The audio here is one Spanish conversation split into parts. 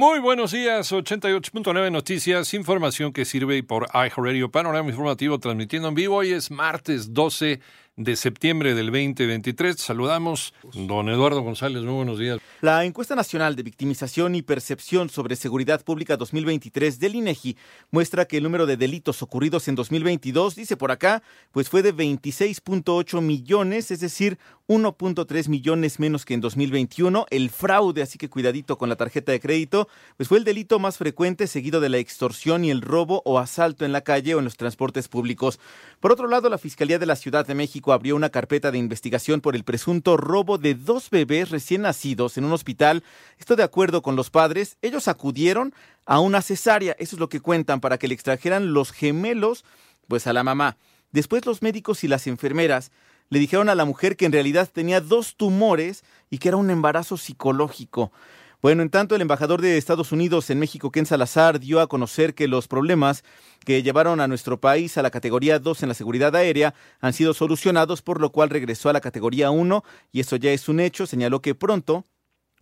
Muy buenos días, 88.9 Noticias, información que sirve por iHeartRadio Panorama Informativo transmitiendo en vivo. Hoy es martes 12 de septiembre del 2023. Saludamos, don Eduardo González, muy buenos días. La encuesta nacional de victimización y percepción sobre seguridad pública 2023 del INEGI muestra que el número de delitos ocurridos en 2022, dice por acá, pues fue de 26.8 millones, es decir, 1.3 millones menos que en 2021. El fraude, así que cuidadito con la tarjeta de crédito, pues fue el delito más frecuente seguido de la extorsión y el robo o asalto en la calle o en los transportes públicos. Por otro lado, la Fiscalía de la Ciudad de México abrió una carpeta de investigación por el presunto robo de dos bebés recién nacidos en un hospital. Esto de acuerdo con los padres, ellos acudieron a una cesárea, eso es lo que cuentan, para que le extrajeran los gemelos, pues a la mamá. Después los médicos y las enfermeras le dijeron a la mujer que en realidad tenía dos tumores y que era un embarazo psicológico. Bueno, en tanto, el embajador de Estados Unidos en México, Ken Salazar, dio a conocer que los problemas que llevaron a nuestro país a la categoría 2 en la seguridad aérea han sido solucionados, por lo cual regresó a la categoría 1 y eso ya es un hecho. Señaló que pronto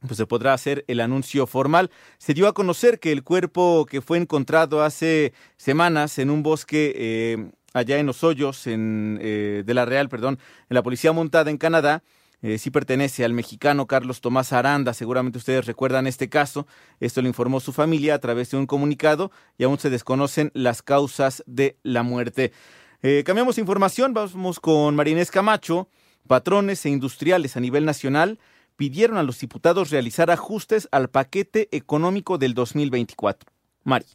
pues se podrá hacer el anuncio formal. Se dio a conocer que el cuerpo que fue encontrado hace semanas en un bosque eh, allá en los hoyos en, eh, de la Real, perdón, en la policía montada en Canadá, eh, sí pertenece al mexicano Carlos Tomás Aranda. Seguramente ustedes recuerdan este caso. Esto lo informó su familia a través de un comunicado y aún se desconocen las causas de la muerte. Eh, cambiamos información, vamos con Marinés Camacho. Patrones e industriales a nivel nacional pidieron a los diputados realizar ajustes al paquete económico del 2024. Mari.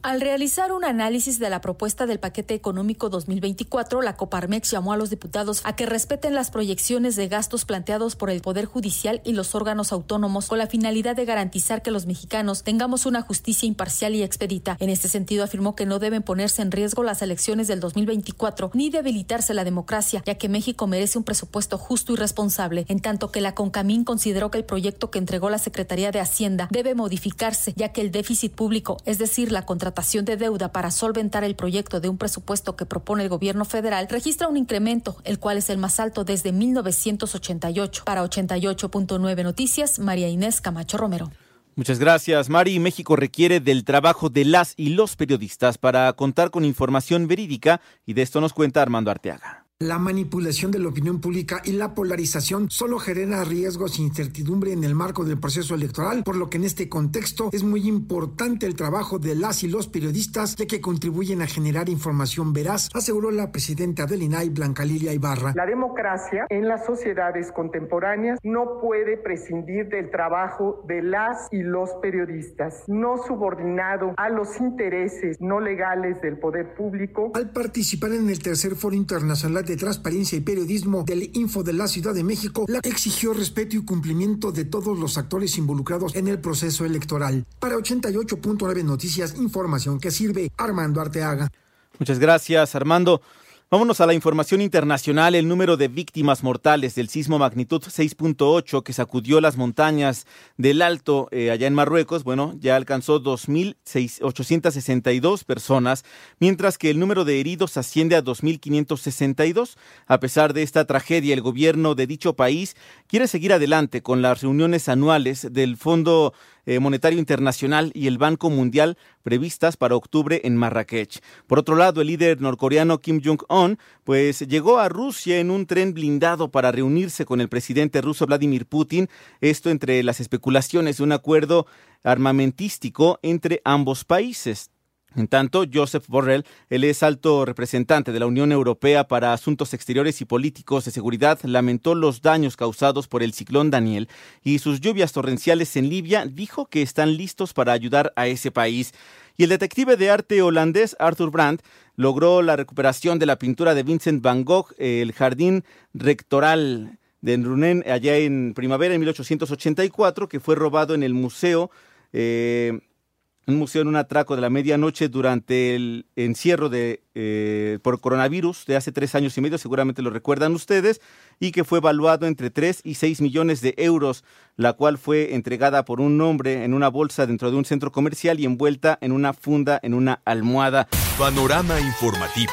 Al realizar un análisis de la propuesta del paquete económico 2024, la Coparmex llamó a los diputados a que respeten las proyecciones de gastos planteados por el Poder Judicial y los órganos autónomos con la finalidad de garantizar que los mexicanos tengamos una justicia imparcial y expedita. En este sentido, afirmó que no deben ponerse en riesgo las elecciones del 2024 ni debilitarse la democracia, ya que México merece un presupuesto justo y responsable, en tanto que la CONCAMIN consideró que el proyecto que entregó la Secretaría de Hacienda debe modificarse, ya que el déficit público, es decir, la contra de deuda para solventar el proyecto de un presupuesto que propone el gobierno federal registra un incremento, el cual es el más alto desde 1988. Para 88.9 Noticias, María Inés Camacho Romero. Muchas gracias, Mari. México requiere del trabajo de las y los periodistas para contar con información verídica y de esto nos cuenta Armando Arteaga. La manipulación de la opinión pública y la polarización solo genera riesgos e incertidumbre en el marco del proceso electoral, por lo que en este contexto es muy importante el trabajo de las y los periodistas ya que contribuyen a generar información veraz, aseguró la presidenta del INAI, Blanca Lilia Ibarra. La democracia en las sociedades contemporáneas no puede prescindir del trabajo de las y los periodistas, no subordinado a los intereses no legales del poder público. Al participar en el tercer foro internacional de Transparencia y Periodismo del Info de la Ciudad de México, la exigió respeto y cumplimiento de todos los actores involucrados en el proceso electoral. Para 88.9 Noticias, información que sirve Armando Arteaga. Muchas gracias, Armando. Vámonos a la información internacional. El número de víctimas mortales del sismo magnitud 6.8 que sacudió las montañas del Alto eh, allá en Marruecos, bueno, ya alcanzó 2.862 personas, mientras que el número de heridos asciende a 2.562. A pesar de esta tragedia, el gobierno de dicho país quiere seguir adelante con las reuniones anuales del Fondo Monetario Internacional y el Banco Mundial previstas para octubre en Marrakech. Por otro lado, el líder norcoreano Kim Jong-un pues llegó a Rusia en un tren blindado para reunirse con el presidente ruso Vladimir Putin, esto entre las especulaciones de un acuerdo armamentístico entre ambos países. En tanto, Joseph Borrell, él es alto representante de la Unión Europea para Asuntos Exteriores y Políticos de Seguridad, lamentó los daños causados por el ciclón Daniel y sus lluvias torrenciales en Libia, dijo que están listos para ayudar a ese país. Y el detective de arte holandés Arthur Brandt logró la recuperación de la pintura de Vincent van Gogh, El Jardín Rectoral de Runen, allá en primavera de 1884, que fue robado en el museo. Eh, un museo en un atraco de la medianoche durante el encierro de, eh, por coronavirus de hace tres años y medio, seguramente lo recuerdan ustedes, y que fue evaluado entre 3 y 6 millones de euros, la cual fue entregada por un hombre en una bolsa dentro de un centro comercial y envuelta en una funda en una almohada. Panorama informativo.